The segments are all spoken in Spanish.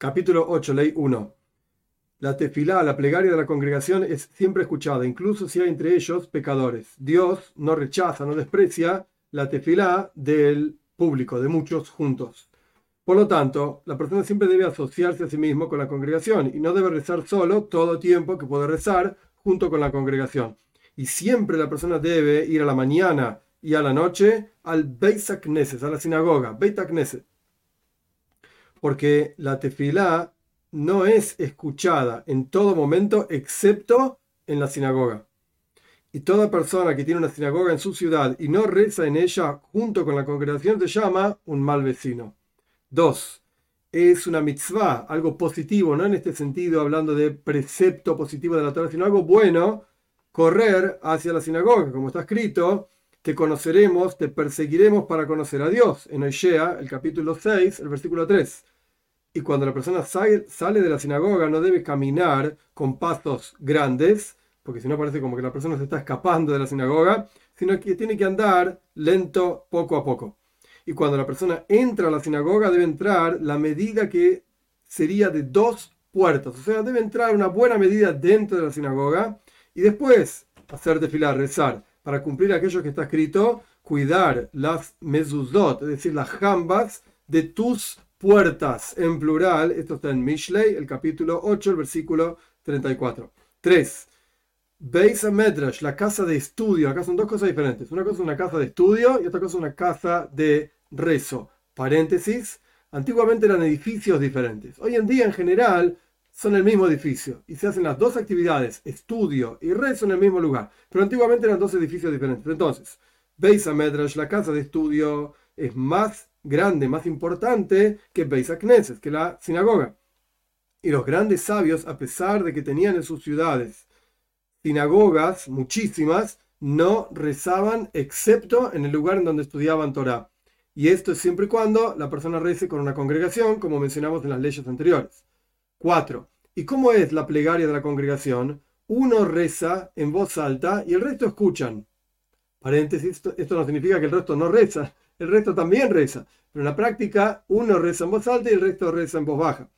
Capítulo 8, ley 1. La tefilá, la plegaria de la congregación, es siempre escuchada, incluso si hay entre ellos pecadores. Dios no rechaza, no desprecia la tefilá del público, de muchos juntos. Por lo tanto, la persona siempre debe asociarse a sí mismo con la congregación y no debe rezar solo todo tiempo que puede rezar junto con la congregación. Y siempre la persona debe ir a la mañana y a la noche al Beit a la sinagoga, Beit Knesset. Porque la tefilá no es escuchada en todo momento excepto en la sinagoga. Y toda persona que tiene una sinagoga en su ciudad y no reza en ella junto con la congregación se llama un mal vecino. 2. Es una mitzvah, algo positivo, no en este sentido hablando de precepto positivo de la Torah, sino algo bueno, correr hacia la sinagoga, como está escrito, te conoceremos, te perseguiremos para conocer a Dios. En Oishea, el capítulo 6, el versículo 3. Y cuando la persona sale de la sinagoga no debe caminar con pasos grandes, porque si no parece como que la persona se está escapando de la sinagoga, sino que tiene que andar lento poco a poco. Y cuando la persona entra a la sinagoga debe entrar la medida que sería de dos puertas, o sea, debe entrar una buena medida dentro de la sinagoga y después hacer desfilar, rezar, para cumplir aquello que está escrito, cuidar las mezuzot, es decir, las jambas de tus puertas en plural. Esto está en Mishlei, el capítulo 8, el versículo 34. 3. Beis Medrash, la casa de estudio. Acá son dos cosas diferentes. Una cosa es una casa de estudio y otra cosa es una casa de rezo. Paréntesis. Antiguamente eran edificios diferentes. Hoy en día, en general, son el mismo edificio y se hacen las dos actividades, estudio y rezo, en el mismo lugar. Pero antiguamente eran dos edificios diferentes. Entonces, Beis Medrash, la casa de estudio, es más grande, más importante que Beis Knesset, que la sinagoga. Y los grandes sabios, a pesar de que tenían en sus ciudades sinagogas, muchísimas, no rezaban excepto en el lugar en donde estudiaban Torah. Y esto es siempre y cuando la persona rece con una congregación, como mencionamos en las leyes anteriores. 4. ¿Y cómo es la plegaria de la congregación? Uno reza en voz alta y el resto escuchan. Paréntesis, esto no significa que el resto no reza, el resto también reza. Pero en la práctica, uno reza en voz alta y el resto reza en voz baja.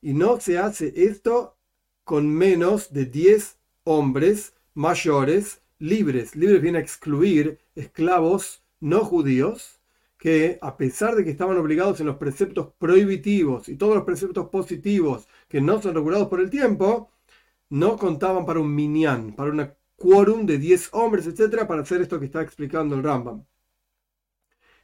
Y no se hace esto con menos de 10 hombres mayores libres. Libres viene a excluir esclavos no judíos que a pesar de que estaban obligados en los preceptos prohibitivos y todos los preceptos positivos que no son regulados por el tiempo, no contaban para un minyan, para un quórum de 10 hombres, etcétera, para hacer esto que está explicando el Rambam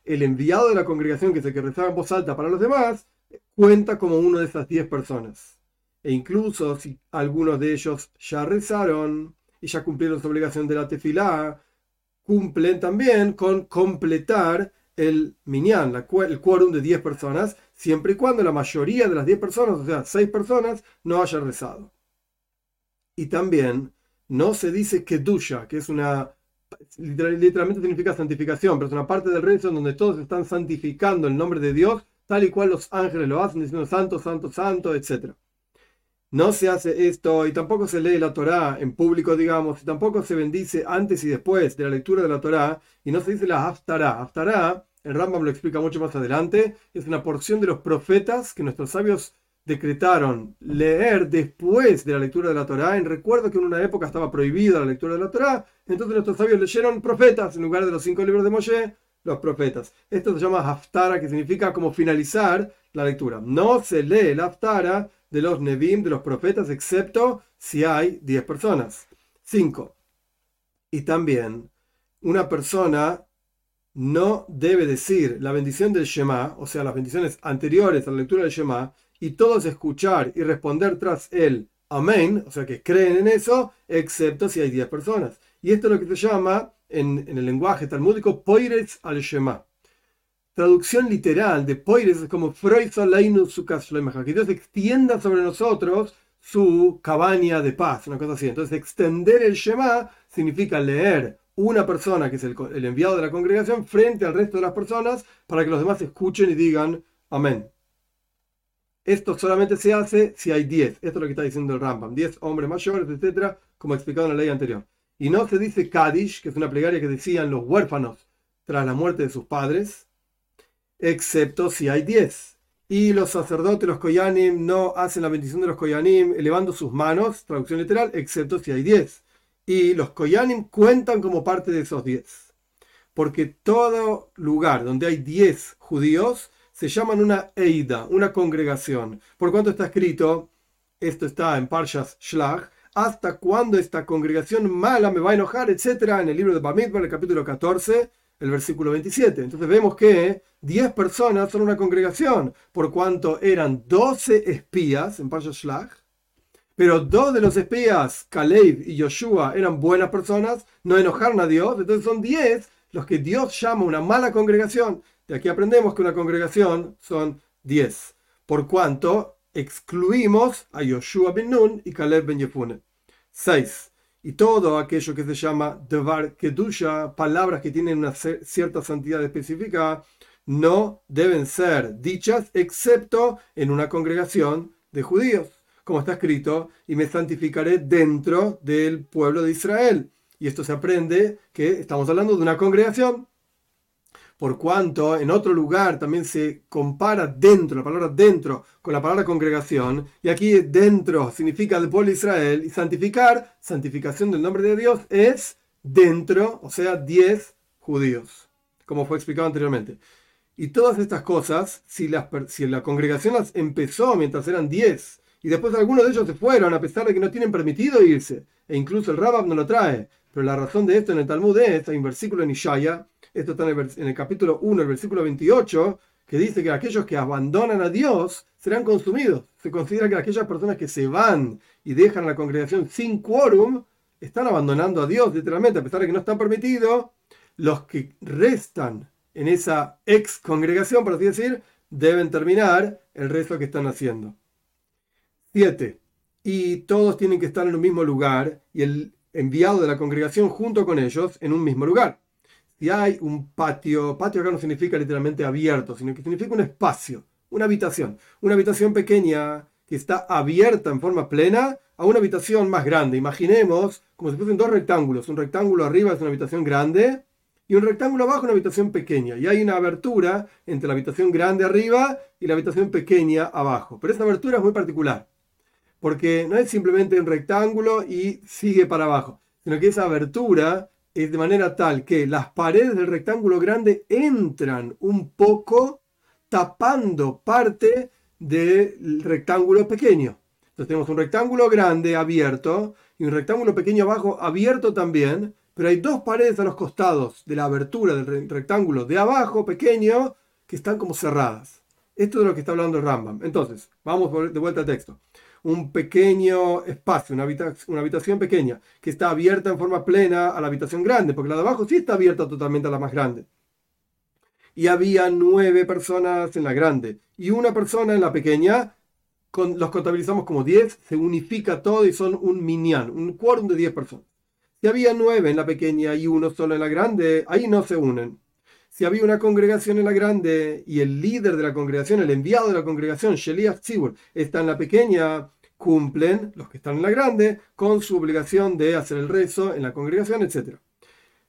el enviado de la congregación que se que rezaba en voz alta para los demás, cuenta como uno de esas diez personas. E incluso si algunos de ellos ya rezaron y ya cumplieron su obligación de la tefilá, cumplen también con completar el minyan, el quórum de 10 personas, siempre y cuando la mayoría de las 10 personas, o sea, 6 personas, no hayan rezado. Y también no se dice kedusha, que es una literalmente significa santificación, pero es una parte del rezo en donde todos están santificando el nombre de Dios, tal y cual los ángeles lo hacen, diciendo santo, santo, santo, etc. No se hace esto y tampoco se lee la Torá en público, digamos, y tampoco se bendice antes y después de la lectura de la Torá, y no se dice la Haftará. Haftará, el Rambam lo explica mucho más adelante, es una porción de los profetas que nuestros sabios decretaron leer después de la lectura de la Torá, en recuerdo que en una época estaba prohibida la lectura de la Torá, entonces nuestros sabios leyeron profetas en lugar de los cinco libros de Moshe, los profetas. Esto se llama Haftara, que significa como finalizar la lectura. No se lee la Haftara de los Nevim, de los profetas, excepto si hay 10 personas. 5. Y también una persona no debe decir la bendición del Shema, o sea, las bendiciones anteriores a la lectura del Shema, y todos escuchar y responder tras él amén, o sea que creen en eso, excepto si hay 10 personas. Y esto es lo que se llama en, el lenguaje talmúdico poires al Shema. Traducción literal de poires es como que Dios extienda sobre nosotros su cabaña de paz, una cosa así. Entonces, extender el Shema significa leer una persona, que es el, enviado de la congregación, frente al resto de las personas para que los demás escuchen y digan amén. Esto solamente se hace si hay 10. Esto es lo que está diciendo el Rambam. 10 hombres mayores, etcétera, como explicado en la ley anterior. Y no se dice Kadish, que es una plegaria que decían los huérfanos tras la muerte de sus padres, excepto si hay 10. y los sacerdotes, los koyanim, no hacen la bendición de los koyanim elevando sus manos, traducción literal, excepto si hay 10. Y los koyanim cuentan como parte de esos 10. Porque todo lugar donde hay 10 judíos se llaman una Eida, una congregación. Por cuanto está escrito, esto está en Parshas Shlach, hasta cuando esta congregación mala me va a enojar, etcétera, en el libro de Bamidbar, el capítulo 14, el versículo 27. Entonces vemos que 10 personas son una congregación, por cuanto eran 12 espías en Parsha Shlach, pero dos de los espías, Caleb y Joshua, eran buenas personas, no enojaron a Dios, entonces son 10 los que Dios llama una mala congregación. De aquí aprendemos que una congregación son 10, por cuanto excluimos a Joshua ben Nun y Caleb ben Yefune. 6 y todo aquello que se llama Devar Kedusha, palabras que tienen una cierta santidad específica, no deben ser dichas excepto en una congregación de judíos, como está escrito, y me santificaré dentro del pueblo de Israel. Y esto se aprende que estamos hablando de una congregación por cuanto en otro lugar también se compara dentro, la palabra dentro, con la palabra congregación, y aquí dentro significa el pueblo de Israel, y santificar, santificación del nombre de Dios, es dentro, o sea, 10 judíos, como fue explicado anteriormente. Y todas estas cosas, si, las, si la congregación las empezó mientras eran 10, y después algunos de ellos se fueron, a pesar de que no tienen permitido irse, e incluso el Rabab no lo trae, pero la razón de esto en el Talmud es, hay un versículo en Ishaya, esto está en el, capítulo 1, el versículo 28, que dice que aquellos que abandonan a Dios serán consumidos. Se considera que aquellas personas que se van y dejan la congregación sin quórum están abandonando a Dios, literalmente, a pesar de que no está permitido. Los que restan en esa ex congregación, por así decir, deben terminar el resto que están haciendo. 7. Y todos tienen que estar en un mismo lugar y el enviado de la congregación junto con ellos en un mismo lugar si hay un patio, patio acá no significa literalmente abierto, sino que significa un espacio, una habitación, una habitación pequeña que está abierta en forma plena a una habitación más grande. Imaginemos como si fuesen dos rectángulos, un rectángulo arriba es una habitación grande y un rectángulo abajo una habitación pequeña. Y hay una abertura entre la habitación grande arriba y la habitación pequeña abajo. Pero esa abertura es muy particular, porque no es simplemente un rectángulo y sigue para abajo, sino que esa abertura es de manera tal que las paredes del rectángulo grande entran un poco tapando parte del rectángulo pequeño. Entonces tenemos un rectángulo grande abierto y un rectángulo pequeño abajo abierto también, pero hay dos paredes a los costados de la abertura del rectángulo de abajo pequeño que están como cerradas. Esto es de lo que está hablando Rambam. Entonces, vamos de vuelta al texto un pequeño espacio, una habitación, pequeña, que está abierta en forma plena a la habitación grande, porque la de abajo sí está abierta totalmente a la más grande. Y había nueve personas en la grande y una persona en la pequeña, con, los contabilizamos como diez, se unifica todo y son un minyan, un quórum de diez personas. Si había nueve en la pequeña y uno solo en la grande, ahí no se unen. Si había una congregación en la grande y el líder de la congregación, el enviado de la congregación, Sheliach Tzibur, está en la pequeña, cumplen, los que están en la grande, con su obligación de hacer el rezo en la congregación, etc.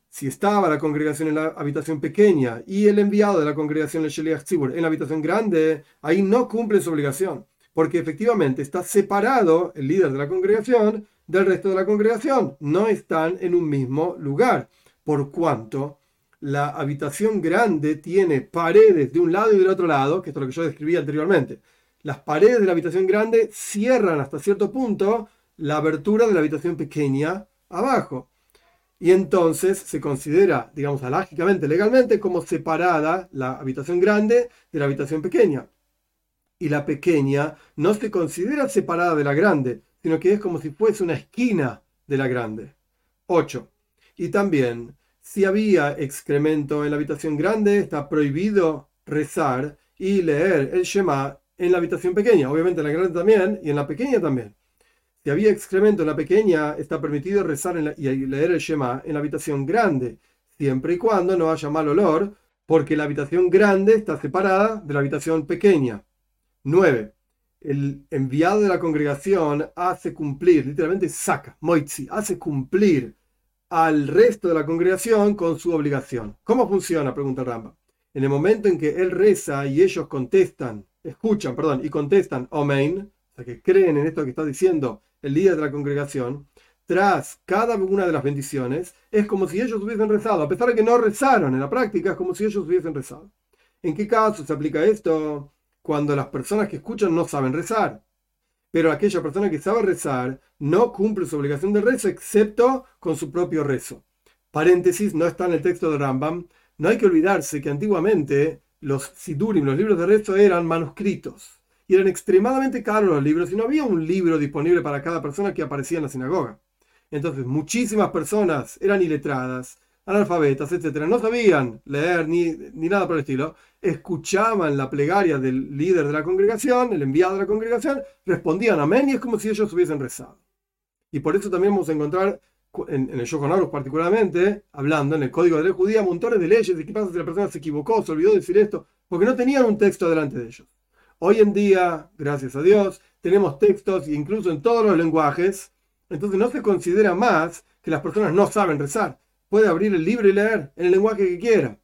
Si estaba la congregación en la habitación pequeña y el enviado de la congregación, el Sheliach Tzibur, en la habitación grande, ahí no cumplen su obligación, porque efectivamente está separado el líder de la congregación del resto de la congregación, no están en un mismo lugar, por cuanto la habitación grande tiene paredes de un lado y del otro lado, que esto es lo que yo describí anteriormente las paredes de la habitación grande cierran hasta cierto punto la abertura de la habitación pequeña abajo. Y entonces se considera, digamos, alágicamente, legalmente, como separada la habitación grande de la habitación pequeña. Y la pequeña no se considera separada de la grande, sino que es como si fuese una esquina de la grande. 8. Y también, si había excremento en la habitación grande, está prohibido rezar y leer el Shema en la habitación pequeña, obviamente en la grande también y en la pequeña también. Si había excremento en la pequeña, está permitido rezar y leer el Shema en la habitación grande, siempre y cuando no haya mal olor, porque la habitación grande está separada de la habitación pequeña. 9. El enviado de la congregación hace cumplir, literalmente saca, moitzi, hace cumplir al resto de la congregación con su obligación. ¿Cómo funciona? Pregunta Ramba. En el momento en que él reza y ellos contestan escuchan, perdón, y contestan Amen, o sea, que creen en esto que está diciendo el líder de la congregación, tras cada una de las bendiciones, es como si ellos hubiesen rezado, a pesar de que no rezaron en la práctica, es como si ellos hubiesen rezado. ¿En qué caso se aplica esto? Cuando las personas que escuchan no saben rezar. Pero aquella persona que sabe rezar no cumple su obligación de rezo excepto con su propio rezo. Paréntesis, no está en el texto de Rambam. No hay que olvidarse que antiguamente los sidurim, los libros de rezo, eran manuscritos. Y eran extremadamente caros los libros y no había un libro disponible para cada persona que aparecía en la sinagoga. Entonces, muchísimas personas eran iletradas, analfabetas, etc. No sabían leer ni, ni nada por el estilo. Escuchaban la plegaria del líder de la congregación, el enviado de la congregación, respondían amén y es como si ellos hubiesen rezado. Y por eso también vamos a encontrar en, el Yohanan particularmente, hablando en el código de la judía, montones de leyes de qué pasa si la persona se equivocó, se olvidó de decir esto, porque no tenían un texto delante de ellos. Hoy en día, gracias a Dios, tenemos textos incluso en todos los lenguajes, entonces no se considera más que las personas no saben rezar. Puede abrir el libro y leer en el lenguaje que quiera.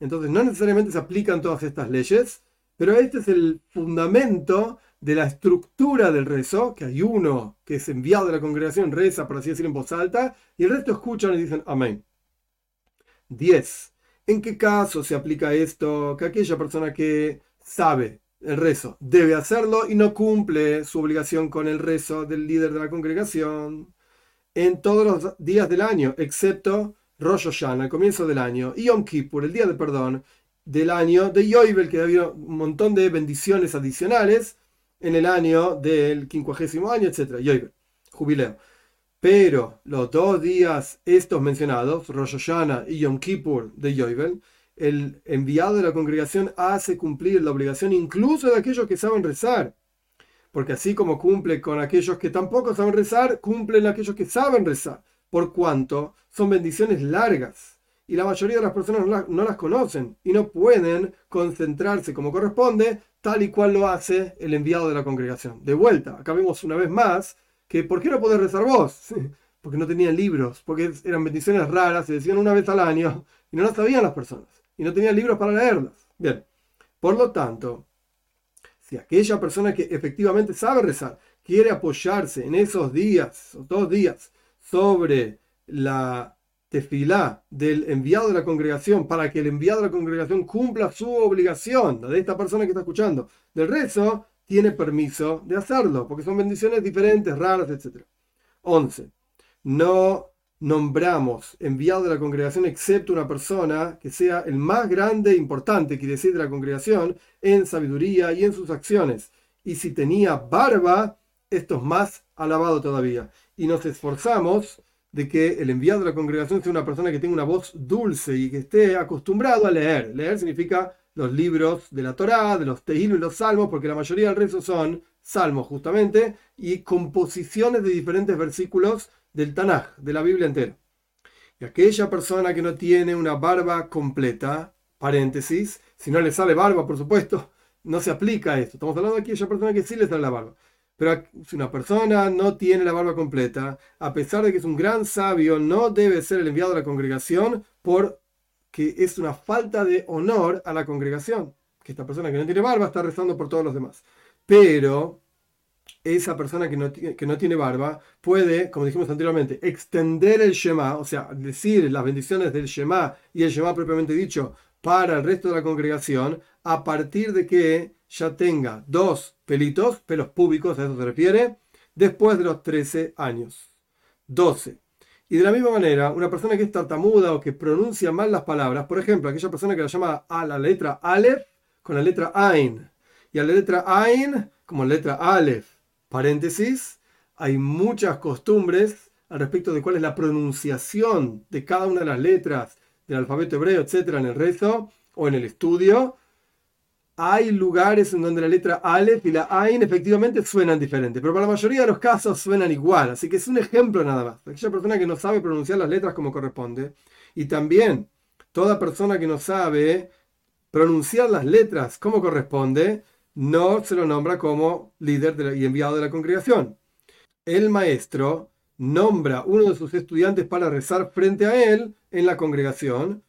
Entonces no necesariamente se aplican todas estas leyes, pero este es el fundamento de la estructura del rezo, que hay uno que es enviado de la congregación, reza, por así decir, en voz alta, y el resto escuchan y dicen amén. 10. ¿En qué caso se aplica esto? Que aquella persona que sabe el rezo debe hacerlo y no cumple su obligación con el rezo del líder de la congregación en todos los días del año, excepto Rosh Hashanah, al comienzo del año, y Yom Kippur, el día de perdón del año de Yoibel, que había un montón de bendiciones adicionales en el año del quincuagésimo año, etc. jubileo. Pero los dos días estos mencionados, Rosh Hashanah y Yom Kippur de Yoibel, el enviado de la congregación hace cumplir la obligación incluso de aquellos que saben rezar. Porque así como cumple con aquellos que tampoco saben rezar, cumplen aquellos que saben rezar. Por cuanto son bendiciones largas. Y la mayoría de las personas no las, no las conocen y no pueden concentrarse como corresponde tal y cual lo hace el enviado de la congregación. De vuelta, acá vemos una vez más que ¿por qué no podés rezar vos? Porque no tenían libros, porque eran bendiciones raras, se decían una vez al año y no las sabían las personas y no tenían libros para leerlas. Bien, por lo tanto, si aquella persona que efectivamente sabe rezar quiere apoyarse en esos días o dos días sobre la tefilá del enviado de la congregación para que el enviado de la congregación cumpla su obligación, la de esta persona que está escuchando, del rezo, tiene permiso de hacerlo, porque son bendiciones diferentes, raras, etc. 11. No nombramos enviado de la congregación excepto una persona que sea el más grande e importante, quiere decir, de la congregación, en sabiduría y en sus acciones. Y si tenía barba, esto es más alabado todavía. Y nos esforzamos de que el enviado de la congregación sea una persona que tenga una voz dulce y que esté acostumbrado a leer. Leer significa los libros de la Torá, de los Tehilos y los Salmos, porque la mayoría del rezo son salmos justamente, y composiciones de diferentes versículos del Tanaj, de la Biblia entera. Y aquella persona que no tiene una barba completa, paréntesis, si no le sale barba, por supuesto, no se aplica esto. Estamos hablando de aquella persona que sí le sale la barba. Pero si una persona no tiene la barba completa, a pesar de que es un gran sabio, no debe ser el enviado a la congregación porque es una falta de honor a la congregación. Que esta persona que no tiene barba está rezando por todos los demás. Pero esa persona que no, que no tiene barba puede, como dijimos anteriormente, extender el Shema, o sea, decir las bendiciones del Shema y el Shema propiamente dicho para el resto de la congregación a partir de que ya tenga dos pelitos, pelos públicos, a eso se refiere, después de los 13 años. 12. Y de la misma manera, una persona que es tartamuda o que pronuncia mal las palabras, por ejemplo, aquella persona que la llama a la letra Aleph con la letra Ain, y a la letra Ain como la letra Aleph, paréntesis, hay muchas costumbres al respecto de cuál es la pronunciación de cada una de las letras del alfabeto hebreo, etcétera, en el rezo o en el estudio, hay lugares en donde la letra Aleph y la Ain efectivamente suenan diferentes, pero para la mayoría de los casos suenan igual, así que es un ejemplo nada más. Aquella persona que no sabe pronunciar las letras como corresponde, y también toda persona que no sabe pronunciar las letras como corresponde, no se lo nombra como líder y enviado de la congregación. El maestro nombra uno de sus estudiantes para rezar frente a él en la congregación,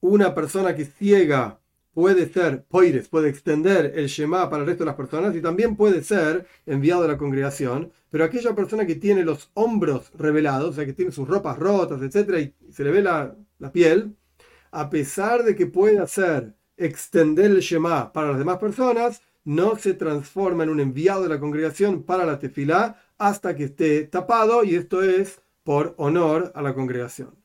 una persona que ciega puede ser poires, puede extender el Shema para el resto de las personas y también puede ser enviado a la congregación, pero aquella persona que tiene los hombros revelados, o sea, que tiene sus ropas rotas, etcétera, y se le ve la, la piel, a pesar de que puede hacer extender el Shema para las demás personas, no se transforma en un enviado de la congregación para la tefilá hasta que esté tapado, y esto es por honor a la congregación.